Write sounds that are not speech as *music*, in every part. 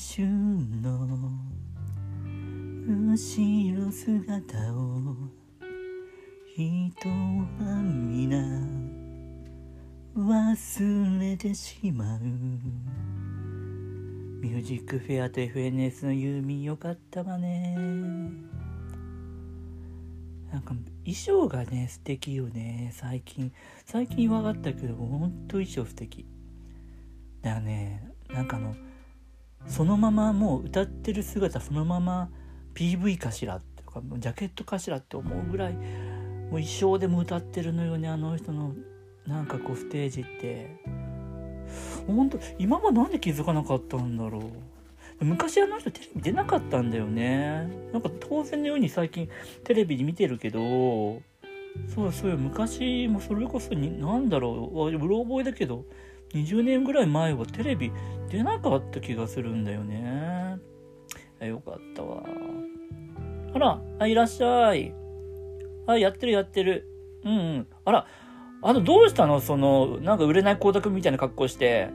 春の後ろ姿を人は皆忘れてしまう。ミュージックフェアと FNS のユーミンよかったわね。なんか衣装がね素敵よね。最近最近分かったけどほんと衣装素敵。だよねなんかあのそのままもう歌ってる姿そのまま PV かしらとかジャケットかしらって思うぐらいもう衣装でも歌ってるのよねあの人のなんかこうステージって。本当今はなんで気づかなかったんだろう。昔あの人テレビ出なかったんだよね。なんか当然のように最近テレビで見てるけどそうそう昔もそれこそに何だろう。うろ覚えだけど。20年ぐらい前はテレビ出なかった気がするんだよね。よかったわ。あらあいらっしゃい。あやってるやってる。うんうん。あらあとどうしたの？そのなんか売れない光沢みたいな格好して。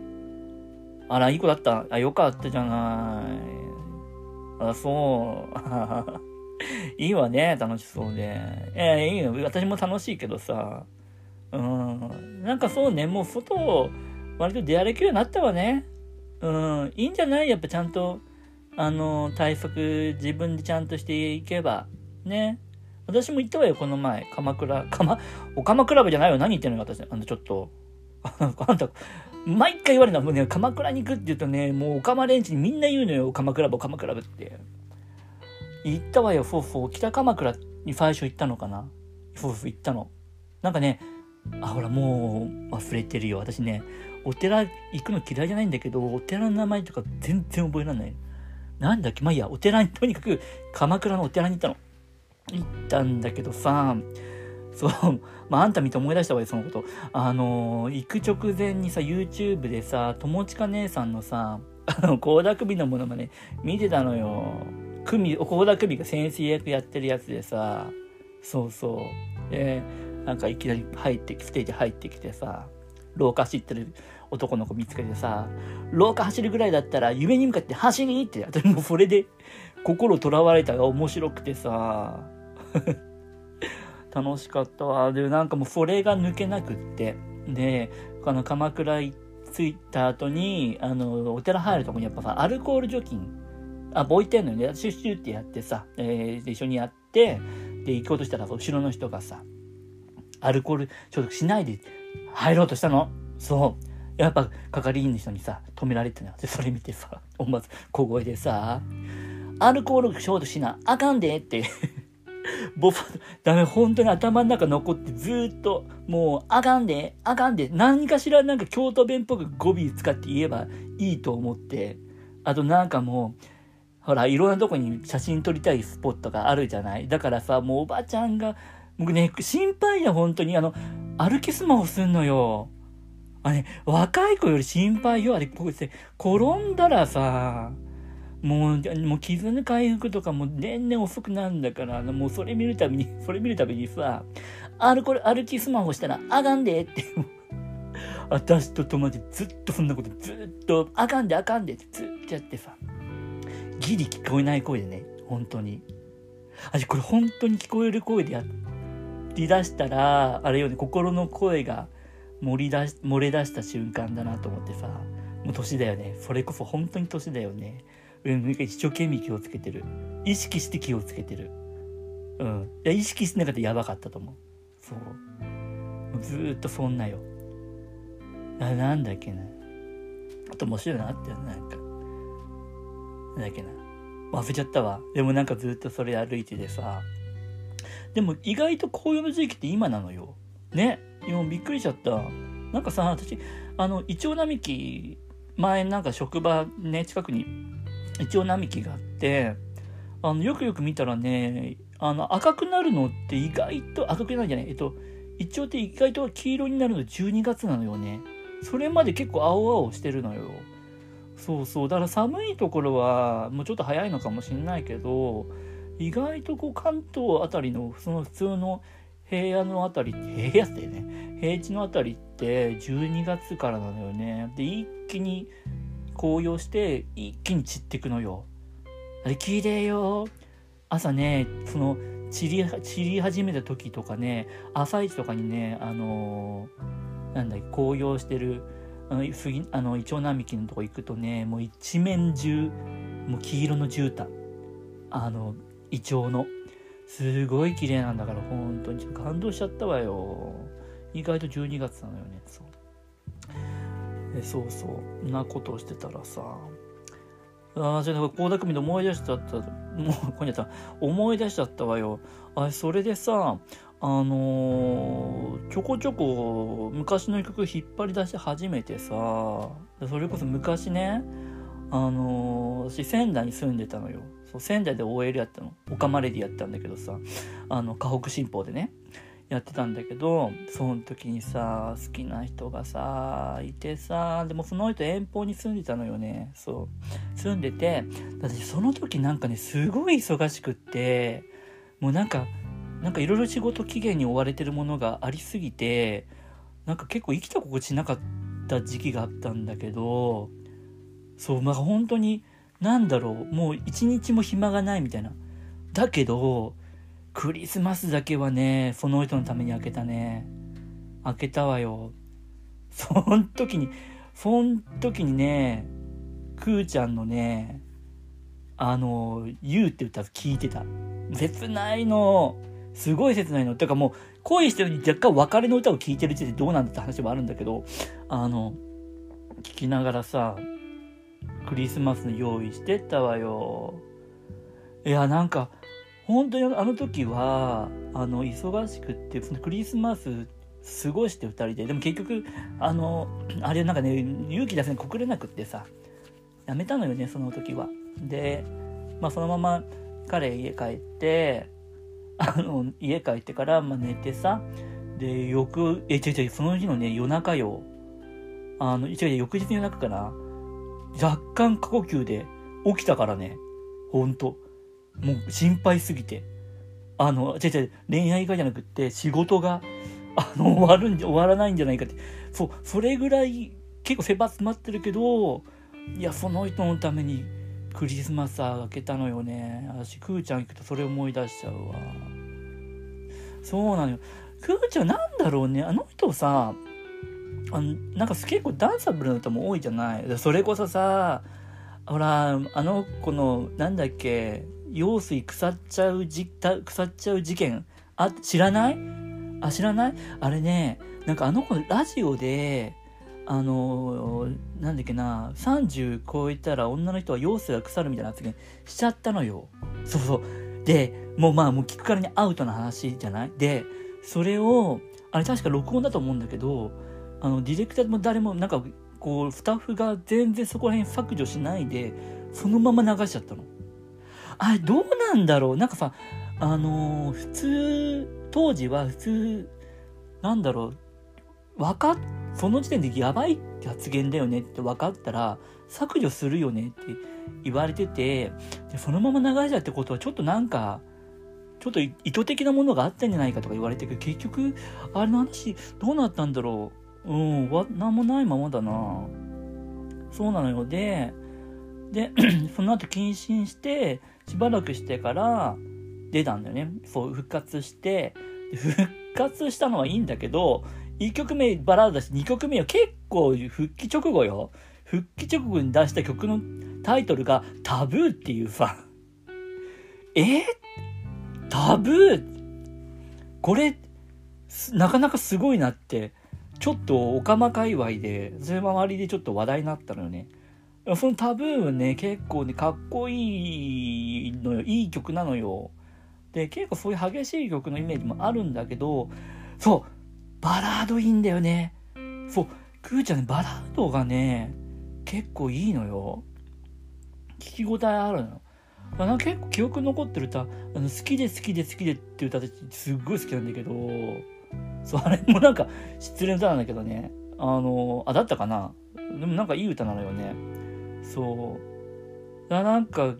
あらいい子だった。あよかったじゃない。あそう。*laughs* いいわね楽しそうで。えー、いいよ私も楽しいけどさ。うん。なんかそうねもう外を割と出歩けるようになったわね。うん、いいんじゃない？やっぱちゃんと、あの、対策自分でちゃんとしていけば。ね。私も言ったわよ、この前。鎌倉、鎌、お鎌クラブじゃないよ。何言ってんの私。あの、ちょっと。*laughs* あんた、毎回言われるのは、もうね、鎌倉に行くって言うとね、もうお鎌レンチにみんな言うのよ。鎌倉部、鎌倉部って。行ったわよ、フォーフォー。北鎌倉に最初行ったのかな。フォーフォー行ったの。なんかね、あ、ほら、もう忘れてるよ。私ね、お寺行くの嫌いじゃないんだけど、お寺の名前とか全然覚えられない。なんだっけ？まあいいや、お寺に、*laughs* とにかく鎌倉のお寺に行ったの。行ったんだけどさ、そう、*laughs* まああんた見て思い出したわよ、そのこと。あのー、行く直前にさ、YouTube でさ、友近姉さんのさ、*laughs* あの、高田首のものまね、見てたのよ。組、高田首が先生役やってるやつでさ、そうそう。で、なんかいきなり入ってき、ステージ入ってきてさ、廊下走ってる男の子見つけてさ、廊下走るぐらいだったら夢に向かって走りって、私もそれで心とらわれたが面白くてさ、*laughs* 楽しかったわ。で、なんかもうそれが抜けなくって。で、あの、鎌倉着いた後に、あの、お寺入るとこにやっぱさ、アルコール除菌、あ、置いてんのよね。シュッシュってやってさ、えー、一緒にやって、で、行こうとしたら、後ろの人がさ、アルコール消毒しないで入ろうとしたの。そう。やっぱ係員の人にさ、止められてな。で、それ見てさ、思わず小声でさ、アルコール消毒しな、あかんでって *laughs* 僕、ダメ、本当に頭の中残ってずっと、もう、あかんで、あかんで、何かしらなんか京都弁っぽく語尾使って言えばいいと思って、あとなんかもう、ほら、いろんなとこに写真撮りたいスポットがあるじゃないだからさ、もうおばちゃんが、僕ね、心配や、本当に。あの、歩きスマホすんのよ。あれ、若い子より心配よ。あれ、こうして、転んだらさ、もう、もう傷の回復とかも年々遅くなるんだから、もうそれ見るたびに、*laughs* それ見るたびにさ、歩これ歩きスマホしたらあかんでって。*laughs* 私と友達ずっとそんなことずっと、あかんであかんでってずっとやってさ、ギリ聞こえない声でね、本当に。私これ本当に聞こえる声でやっり出したら、あれよね、心の声が漏り出し、漏れ出した瞬間だなと思ってさ、もう年だよね。それこそ本当に年だよね。うん、一生懸命気をつけてる。意識して気をつけてる。うん。いや、意識してなかったらやばかったと思う。そう。もうずーっとそんなよ。な、なんだっけな。あと面白いなってなんか。なんだっけな。忘れちゃったわ。でもなんかずっとそれ歩いててさ。でも意外と紅葉の時期って今なのよ。ね。今びっくりしちゃった。なんかさ、私、あの、イチョウ並木、前なんか職場ね、近くにイチョウ並木があって、あの、よくよく見たらね、あの、赤くなるのって意外と、赤くなるんじゃない？えっと、イチョウって意外と黄色になるの12月なのよね。それまで結構青々してるのよ。そうそう。だから寒いところは、もうちょっと早いのかもしんないけど、意外とこう関東あたりの、その普通の平野のあたり、平野ってね、平地のあたりって12月からなのよね。で、一気に紅葉して一気に散ってくのよ。あれ綺麗よ。朝ね、その散り、散り始めた時とかね、朝一とかにね、あのー、なんだっけ、紅葉してる、あの、杉、あの、イチョウ並木のとこ行くとね、もう一面中、もう黄色の絨毯。あの、イチョウの。すごい綺麗なんだから、本当に。感動しちゃったわよ。意外と12月なのよね、そう。そうそう。なことをしてたらさ、あ、じゃあ、倖田來未で思い出しちゃった、もう、ここにあった、思い出しちゃったわよ。あそれでさ、あのー、ちょこちょこ昔の曲引っ張り出し始めてさ、それこそ昔ね、あのー、私仙台に住んでたのよ。そう仙台で OL やったの。オカマレディやったんだけどさ、あの、河北新報でね。やってたんだけどその時にさ好きな人がさいてさでもその人遠方に住んでたのよねそう住んでてだってその時なんかねすごい忙しくってもうなんかなんかいろいろ仕事期限に追われてるものがありすぎてなんか結構生きた心地なかった時期があったんだけどそうまあ本当に何だろうもう一日も暇がないみたいなだけどクリスマスだけはね、その人のために開けたね。開けたわよ。そん時に、そん時にね、くーちゃんのね、あの、You って歌聞いてた。切ないの。すごい切ないの。てかもう、恋してるに若干別れの歌を聴いてる時点でどうなんだって話もあるんだけど、あの、聞きながらさ、クリスマスの用意してったわよ。いや、なんか、本当にあの時はあの忙しくってそのクリスマス過ごして2人で。でも結局あのあれなんかね勇気出せに告れなくってさやめたのよねその時は。でまあそのまま彼家帰ってあの家帰ってから、まあ、寝てさで翌え違う違うその日のね夜中よ。あの違う違う翌日の夜中かな。若干過呼吸で起きたからねほんともう心配すぎて。あの、違う違う、恋愛がじゃなくって、仕事が、あの、終わるんじゃ、終わらないんじゃないかって。そう、それぐらい、結構狭詰まってるけど、いや、その人のために、クリスマス明けたのよね。私、くーちゃん行くとそれ思い出しちゃうわ。そうなのよ。くーちゃんなんだろうね。あの人さ、あのなんか結構ダンサブルな歌も多いじゃない。それこそさ、ほら、あの子の、なんだっけ、用水腐っちゃうじ、腐っちゃう事件、あ、知らない？あ、知らない？あれね、なんかあの子ラジオで、あのなんだっけな、30超えたら女の人は用水が腐るみたいな発言しちゃったのよ。そうそう。で、もうまあもう聞くからにアウトな話じゃない？で、それを、あれ確か録音だと思うんだけど、あの、ディレクターも誰もなんか、こう、スタッフが全然そこら辺削除しないで、そのまま流しちゃったの。あれどうなんだろう？なんかさ、あのー、普通、当時は普通、なんだろう、わかっ、その時点でやばいって発言だよねって分かったら、削除するよねって言われてて、でそのまま流しちゃってことはちょっとなんか、ちょっと意図的なものがあったんじゃないかとか言われてるけど、結局、あれの話どうなったんだろう？うん、わ、なんもないままだな。そうなのよ。で、で、*clears throat* その後謹慎して、しばらくしてから出たんだよね。そう、復活して、復活したのはいいんだけど、1曲目バラードだし、2曲目は結構復帰直後よ。復帰直後に出した曲のタイトルがタブーっていうさ、*laughs* え？タブー？これ、なかなかすごいなって、ちょっとオカマ界隈で、それ周りでちょっと話題になったのよね。そのタブーね、結構ね、かっこいいのよ。いい曲なのよ。で、結構そういう激しい曲のイメージもあるんだけど、そう、バラードいいんだよね。そう、くーちゃんね、バラードがね、結構いいのよ。聞き応えあるの。なんか結構記憶残ってる歌、あの好きで好きで好きでっていう歌ってすっごい好きなんだけど、そう、あれもなんか失恋歌なんだけどね。あの、あ、だったかなでもなんかいい歌なのよね。そう。だなんか、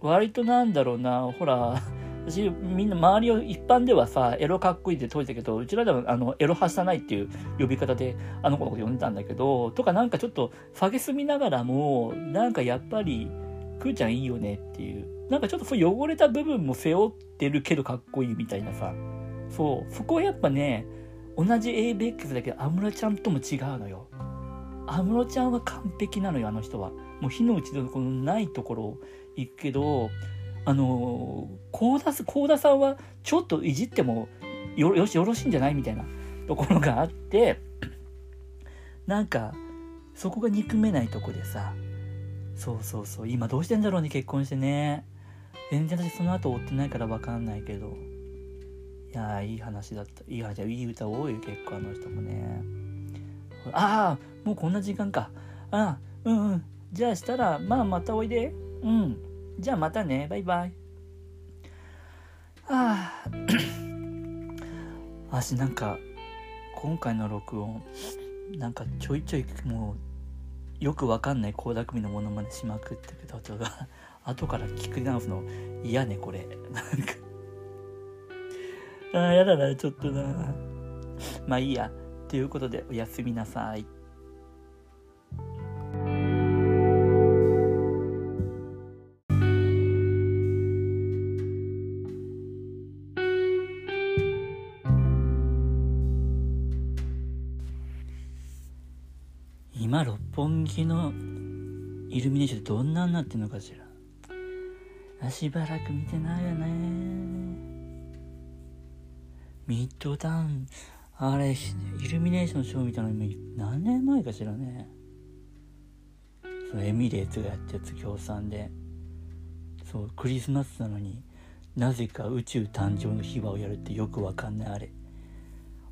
割となんだろうな、ほら、私、みんな周りを一般ではさ、エロかっこいいって解いたけど、うちらではあの、エロはしたないっていう呼び方で、あの子のこと呼んでたんだけど、とかなんかちょっと、下げすみながらも、なんかやっぱり、くーちゃんいいよねっていう。なんかちょっとそう汚れた部分も背負ってるけどかっこいいみたいなさ。そう。そこはやっぱね、同じ ABEX だけど、安室ちゃんとも違うのよ。安室ちゃんは完璧なのよ、あの人は。もう火の打ちどころないところを行くけど、あのー、田、幸田さんはちょっといじってもよよし、よろしいんじゃないみたいなところがあって、なんか、そこが憎めないとこでさ、そうそうそう、今どうしてんだろうね、結婚してね。全然私その後追ってないからわかんないけど。や、いい話だった。いや、じゃあいい歌多いよ、結構あの人もね。ああ、もうこんな時間か。あ、うんうん。じゃあしたら、まあまたおいで。うん。じゃあまたね。バイバイ。ああ。*clears throat* 私なんか、今回の録音、なんかちょいちょいもう、よくわかんない倖田來未のものまねしまくってけど、後から聞く直すの嫌ね、これ。なんかああ、やだな、ちょっとな。まあいいや。ということで、おやすみなさい。今六本木のイルミネーションどんなになってんのかしらしばらく見てないよねミッドタウン。あれイルミネーションショー見たいなの今何年前かしらね。そうエミレーツがやったやつ協賛で。そうクリスマスなのになぜか宇宙誕生の秘話をやるってよくわかんないあれ。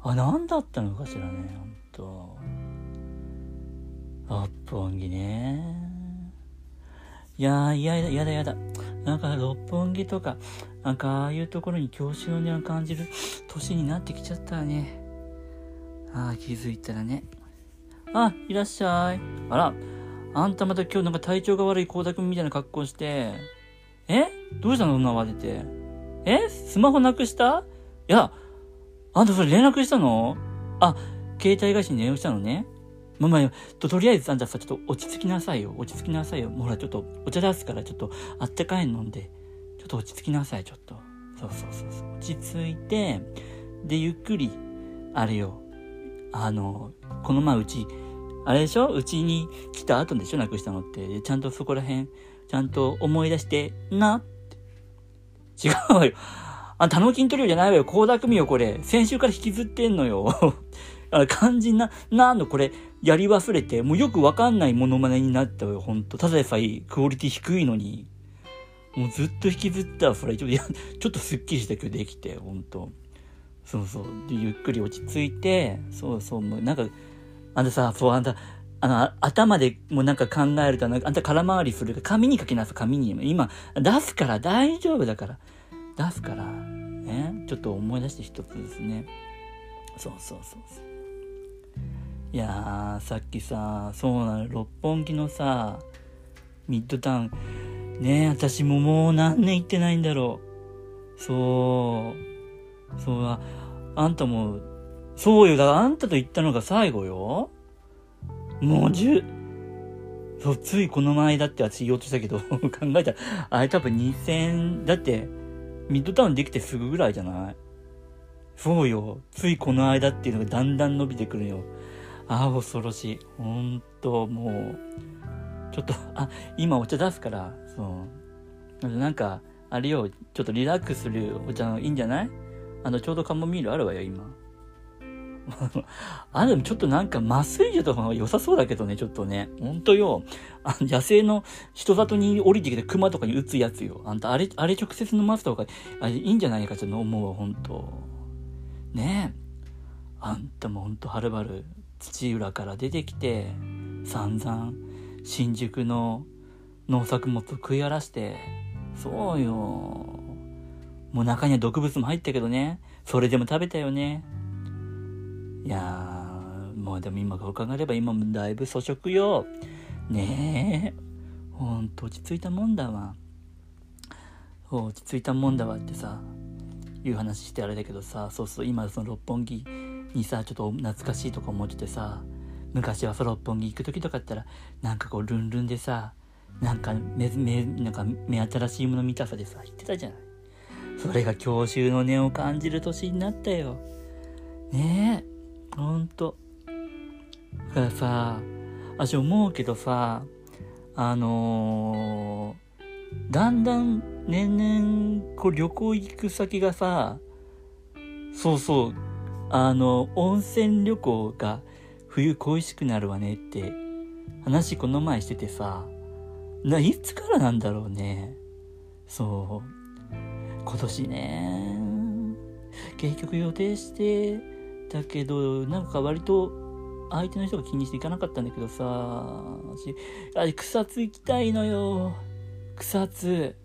あ何だったのかしらねほんと。六本木ね。いやー、嫌だ、嫌だ、嫌だ。なんか、六本木とか、なんか、ああいうところに郷愁のを感じる年になってきちゃったね。ああ、気づいたらね。あ、いらっしゃい。あら、あんたまた今日なんか体調が悪い光沢みたいな格好して。え？どうしたの？そんな慌てて。え？スマホなくした？いや、あんたそれ連絡したの？あ、携帯会社に電話したのね。まあまあ、と、とりあえずあんたさ、ちょっと落ち着きなさいよ。落ち着きなさいよ。ほら、ちょっとお茶出すから、ちょっとあったかいの飲んで、ちょっと落ち着きなさい、ちょっと。そうそうそうそう。落ち着いて、で、ゆっくり、あれよ。あの、この前うち、あれでしょ？うちに来た後でしょ？なくしたのって。ちゃんとそこら辺、ちゃんと思い出して、なって。違うわよ。あ、タノキントリオじゃないわよ。高田組よ、これ。先週から引きずってんのよ。あ肝心な、なんのこれ、やり忘れて、もうよくわかんないモノマネになったよ、ほんと。ただでさえクオリティ低いのに。もうずっと引きずったら、それちょっと、*laughs* ちょっとスッキリしたけどできて、ほんと。そうそう。で、ゆっくり落ち着いて、そうそう、もうなんか、あんたさ、そう、あんた、あの、頭でもうなんか考えると、なんかあんた空回りするから、紙に書きなさい、紙に。今、出すから大丈夫だから。出すから、ね。ちょっと思い出して一つですね。そうそうそうそう。いやー、さっきさ、そうなの、六本木のさ、ミッドタウン、ねえ、私ももう何年行ってないんだろう。そう、そう、あんたも、そうよ、だからあんたと行ったのが最後よ。もう十、そう、ついこの前だって私言おうとしたけど、*laughs* 考えたら、あれ多分2000、だって、ミッドタウンできてすぐぐらいじゃない？そうよ。ついこの間っていうのがだんだん伸びてくるよ。ああ、恐ろしい。ほんと、もう、ちょっと、*laughs* あ、今お茶出すから、そう。なんか、あれよ、ちょっとリラックスするお茶のいいんじゃない？あの、ちょうどカモミールあるわよ、今。*laughs* あ、でもちょっとなんか麻酔所とか良さそうだけどね、ちょっとね。ほんとよ。あの野生の人里に降りてきて熊とかに撃つやつよ。あんた、あれ、あれ直接飲ますとか、あれいいんじゃないかちょっと思うわ、ほんと。ねえ。あんたもほんとはるばる土浦から出てきて散々新宿の農作物を食い荒らしてそうよ。もう中には毒物も入ったけどね。それでも食べたよね。いやもうでも今が伺えれば今もだいぶ粗食よ。ねえ。ほんと落ち着いたもんだわ。落ち着いたもんだわってさいう話してあれだけどさそうそう今その六本木にさちょっと懐かしいとか思っててさ昔はそ六本木行く時とかあったらなんかこうルンルンでさなんか目目なんか目新しいもの見たさでさ言ってたじゃない。それが郷愁の念を感じる年になったよ。ねえ。ほんと。だからさ私思うけどさあのー、だんだん年々こう旅行行く先がさそうそうあの温泉旅行が冬恋しくなるわねって話この前しててさないつからなんだろうね。そう。今年ね結局予定してたけどなんか割と相手の人が気にして行かなかったんだけどさ私あれ草津行きたいのよ。草津。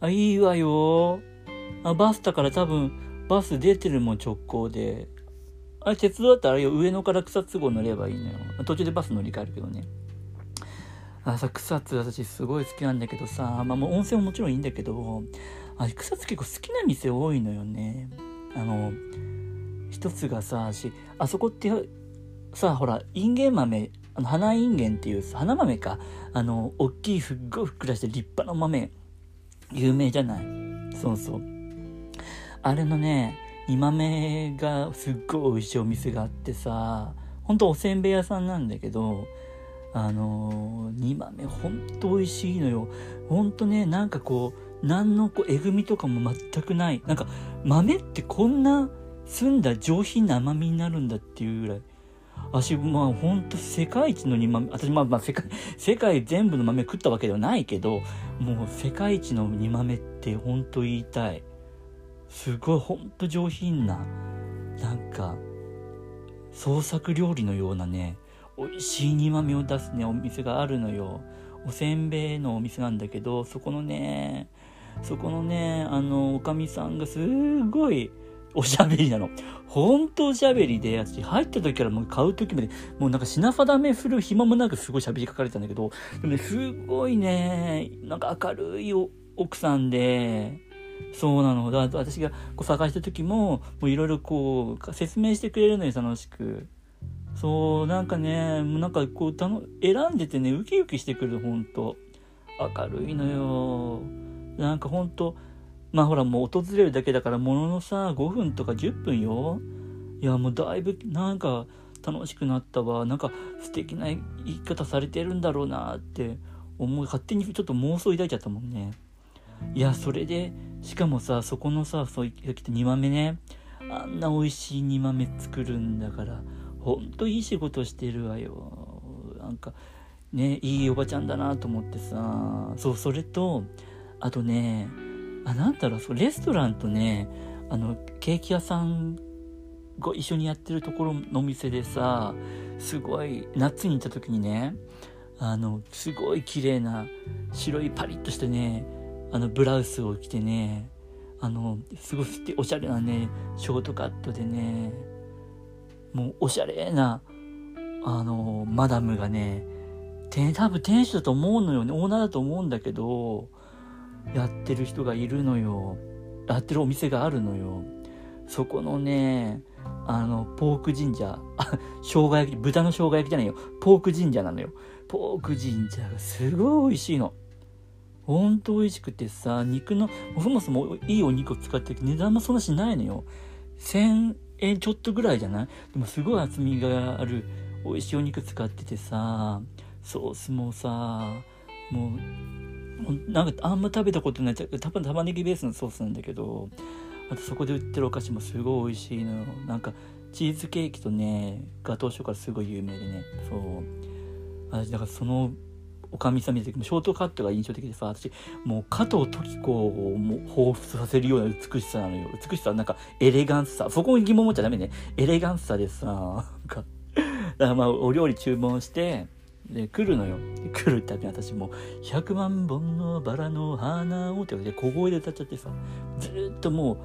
あいいわよ。あバスだから多分バス出てるもん直行で。あれ鉄道だったらあれよ上野から草津号乗ればいいのよ。途中でバス乗り換えるけどね。あさ草津私すごい好きなんだけどさ。まあもう温泉ももちろんいいんだけど。あ草津結構好きな店多いのよね。あの一つがさあそこってさあほらインゲン豆。あの花インゲンっていう花豆か。あの大きいすっごいふっくらして立派な豆。有名じゃない？そうそう。あれのね煮豆がすっごい美味しいお店があってさほんとおせんべい屋さんなんだけどあの煮豆ほんと美味しいのよ。ほんとねなんかこう何のこうえぐみとかも全くない。なんか豆ってこんな澄んだ上品な甘みになるんだっていうぐらい。私、まあ、ほんと世界一の煮豆、私、まあ、まあ、世界、世界全部の豆食ったわけではないけど、もう世界一の煮豆ってほんと言いたい。すごい、ほんと上品な、なんか、創作料理のようなね、美味しい煮豆を出すね、お店があるのよ。おせんべいのお店なんだけど、そこのね、そこのね、あの、おかみさんがすごい、おしゃべりなの。ほんとおしゃべりで、私入った時からもう買う時まで、もうなんか品定めする暇もなくすごい喋りかかれたんだけど、でもね、すごいね、なんか明るい奥さんで、そうなの。だ私がこう探した時も、いろいろこう、説明してくれるのよ、楽しく。そう、なんかね、もうなんかこう、たの選んでてね、ウキウキしてくる、ほんと。明るいのよ。なんかほんと、まあほらもう訪れるだけだからもののさ5分とか10分よいやもうだいぶなんか楽しくなったわなんか素敵な言い方されてるんだろうなって思い勝手にちょっと妄想抱いちゃったもんねいやそれでしかもさそこのさそう言って煮豆ね。あんな美味しい煮豆作るんだからほんといい仕事してるわよ。なんかねいいおばちゃんだなと思ってさ。そうそれとあとねあ、なんだろう、そ、レストランとね、あの、ケーキ屋さんが一緒にやってるところのお店でさ、すごい、夏に行った時にね、あの、すごい綺麗な、白いパリッとしたね、あの、ブラウスを着てね、あの、すごいおしゃれなね、ショートカットでね、もうおしゃれな、あの、マダムがね、多分店主だと思うのよね、オーナーだと思うんだけど、やってる人がいるのよ。やってるお店があるのよ。そこのね、あの、ポーク神社、あ、*laughs* 生姜焼き、豚の生姜焼きじゃないよ。ポーク神社なのよ。ポーク神社がすごい美味しいの。ほんと美味しくてさ、肉の、そもそもいいお肉を使ってて値段もそんなしないのよ。1000円ちょっとぐらいじゃない？でもすごい厚みがある美味しいお肉使っててさ、ソースもさ、もうなんかあんま食べたことない多分玉ねぎベースのソースなんだけどあとそこで売ってるお菓子もすごい美味しいのよ。なんかチーズケーキとねガトーショコラすごい有名でね。そう。私だからそのおかみさん見た時もショートカットが印象的でさ私もう加藤時子をもう彷彿させるような美しさなのよ。美しさなんかエレガンスさそこに疑問持っちゃダメね。エレガンスさでさなんか。*laughs* だからまあお料理注文してで来るのよ。来るたび私も「100万本のバラの花を」って小声で歌っちゃってさ。ずっともう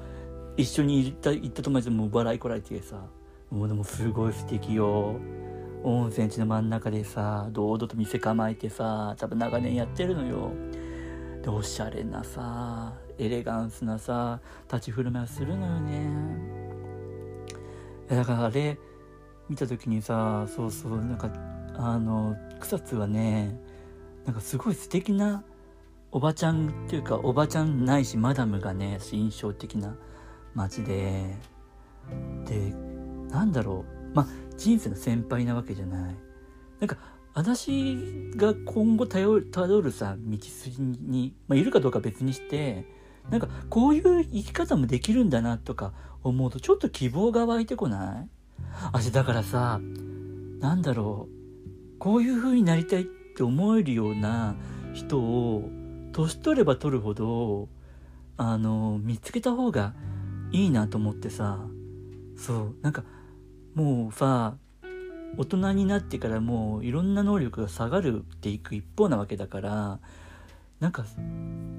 一緒に行った行った友達もう笑いこられてさ。もうでもすごい素敵よ。温泉地の真ん中でさ堂々と店構えてさ多分長年やってるのよ。でおしゃれなさエレガンスなさ立ち振る舞いをするのよね。だからあれ見た時にさそうそうなんかあの草津はねなんかすごい素敵なおばちゃんっていうかおばちゃんないしマダムがね印象的な街で。でなんだろう。まあ人生の先輩なわけじゃない。なんか私が今後たどるさ道筋に、まあ、いるかどうか別にしてなんかこういう生き方もできるんだなとか思うとちょっと希望が湧いてこない？私だからさなんだろう。こういう風になりたいって思えるような人を年取れば取るほどあの見つけた方がいいなと思ってさ。そうなんかもうさ大人になってからもういろんな能力が下がるっていく一方なわけだからなんか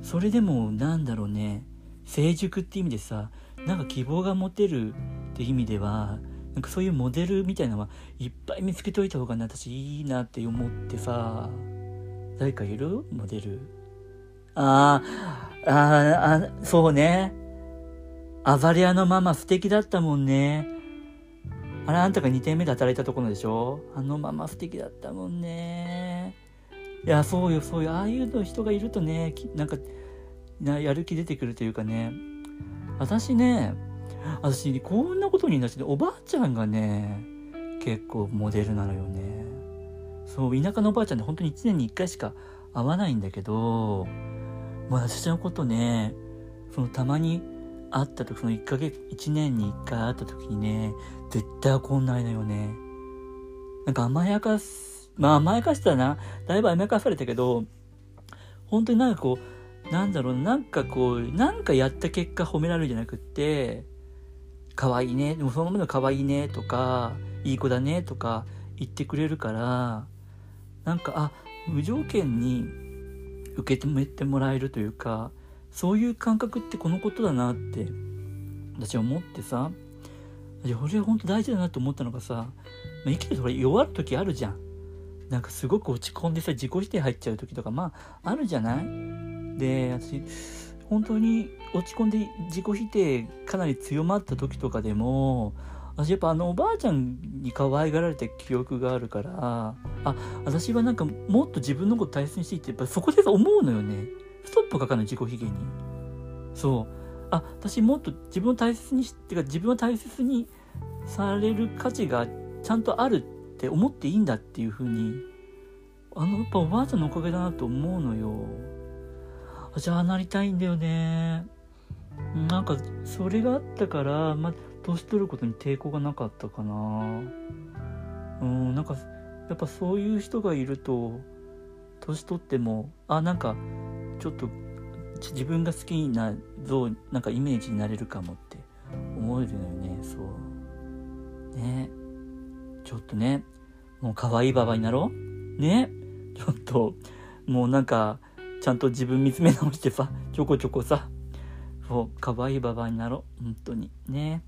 それでもなんだろうね成熟って意味でさなんか希望が持てるって意味ではなんかそういうモデルみたいなのはいっぱい見つけといた方がね私いいなって思ってさ誰かいる？モデル。あーあーあそうね。アザレアのママ素敵だったもんね。あれあんたが2点目で働いたところでしょ？あのママ素敵だったもんね。いやそうよそうよ。ああいうの人がいるとねなんかなやる気出てくるというかね。私ね私こんなことになっておばあちゃんがね結構モデルなのよね。そう田舎のおばあちゃんって本当に1年に1回しか会わないんだけどもう私のことねそのたまに会った時その1ヶ月1年に1回会った時にね絶対怒んないのよね。なんか甘やかすまあ甘やかしたなだいぶ甘やかされたけど本当になんかこうなんだろうなんかこうなんかやった結果褒められるんじゃなくって可愛いねでもそのままの可愛いねとかいい子だねとか言ってくれるからなんかあ無条件に受け止めてもらえるというかそういう感覚ってこのことだなって私は思ってさ。俺は本当大事だなと思ったのがさ、まあ、生きてると弱る時あるじゃん。なんかすごく落ち込んでさ自己否定入っちゃう時とかまああるじゃない？で私本当に落ち込んで自己否定かなり強まった時とかでも私やっぱあのおばあちゃんに可愛がられた記憶があるからあ私はなんかもっと自分のこと大切にしていってやっぱそこで思うのよね。ストップかかる自己卑下に。そう。あ私もっと自分を大切にしてか自分を大切にされる価値がちゃんとあるって思っていいんだっていうふうにあのやっぱおばあちゃんのおかげだなと思うのよ。あじゃあなりたいんだよね。なんかそれがあったからまあ年取ることに抵抗がなかったかな。うんなんかやっぱそういう人がいると年取ってもあなんかちょっと自分が好きな像なんかイメージになれるかもって思えるのよね。そう。ね。ちょっとね。もう可愛いババになろう。ね。ちょっと。もうなんかちゃんと自分見つめ直してさ。ちょこちょこさ。そう。可愛いババになろう。本当に。ね。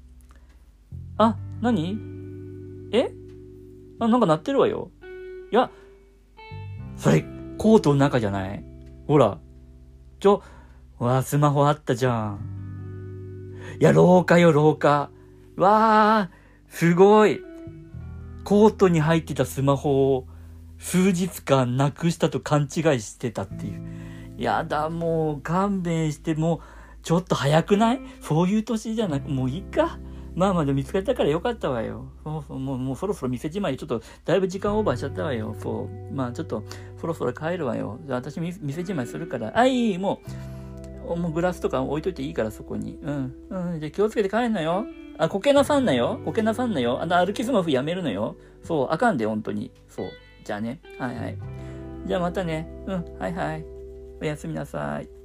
あ、何？え？あ、なんか鳴ってるわよ。いや、それ、コートの中じゃない？ほら。ちょ、わあ、スマホあったじゃん。いや、廊下よ、廊下。わあ、すごい。コートに入ってたスマホを数日間なくしたと勘違いしてたっていう。やだ、もう勘弁して、もう、ちょっと早くない？そういう年じゃなく、もういいか。まあまあでも見つかったからよかったわよ。そうそう、もうもうそろそろ店じまいちょっとだいぶ時間オーバーしちゃったわよ。そう。まあちょっとそろそろ帰るわよ。じゃあ私店じまいするから。あ、い、もう、もうグラスとか置いといていいからそこに。うん。うん。じゃ気をつけて帰んなよ。あ、こけなさんなよ。こけなさんなよ。あの歩きスマホやめるのよ。そう、あかんで、本当に。そう。じゃあね。はいはい。じゃあまたね。うん。はいはい。おやすみなさい。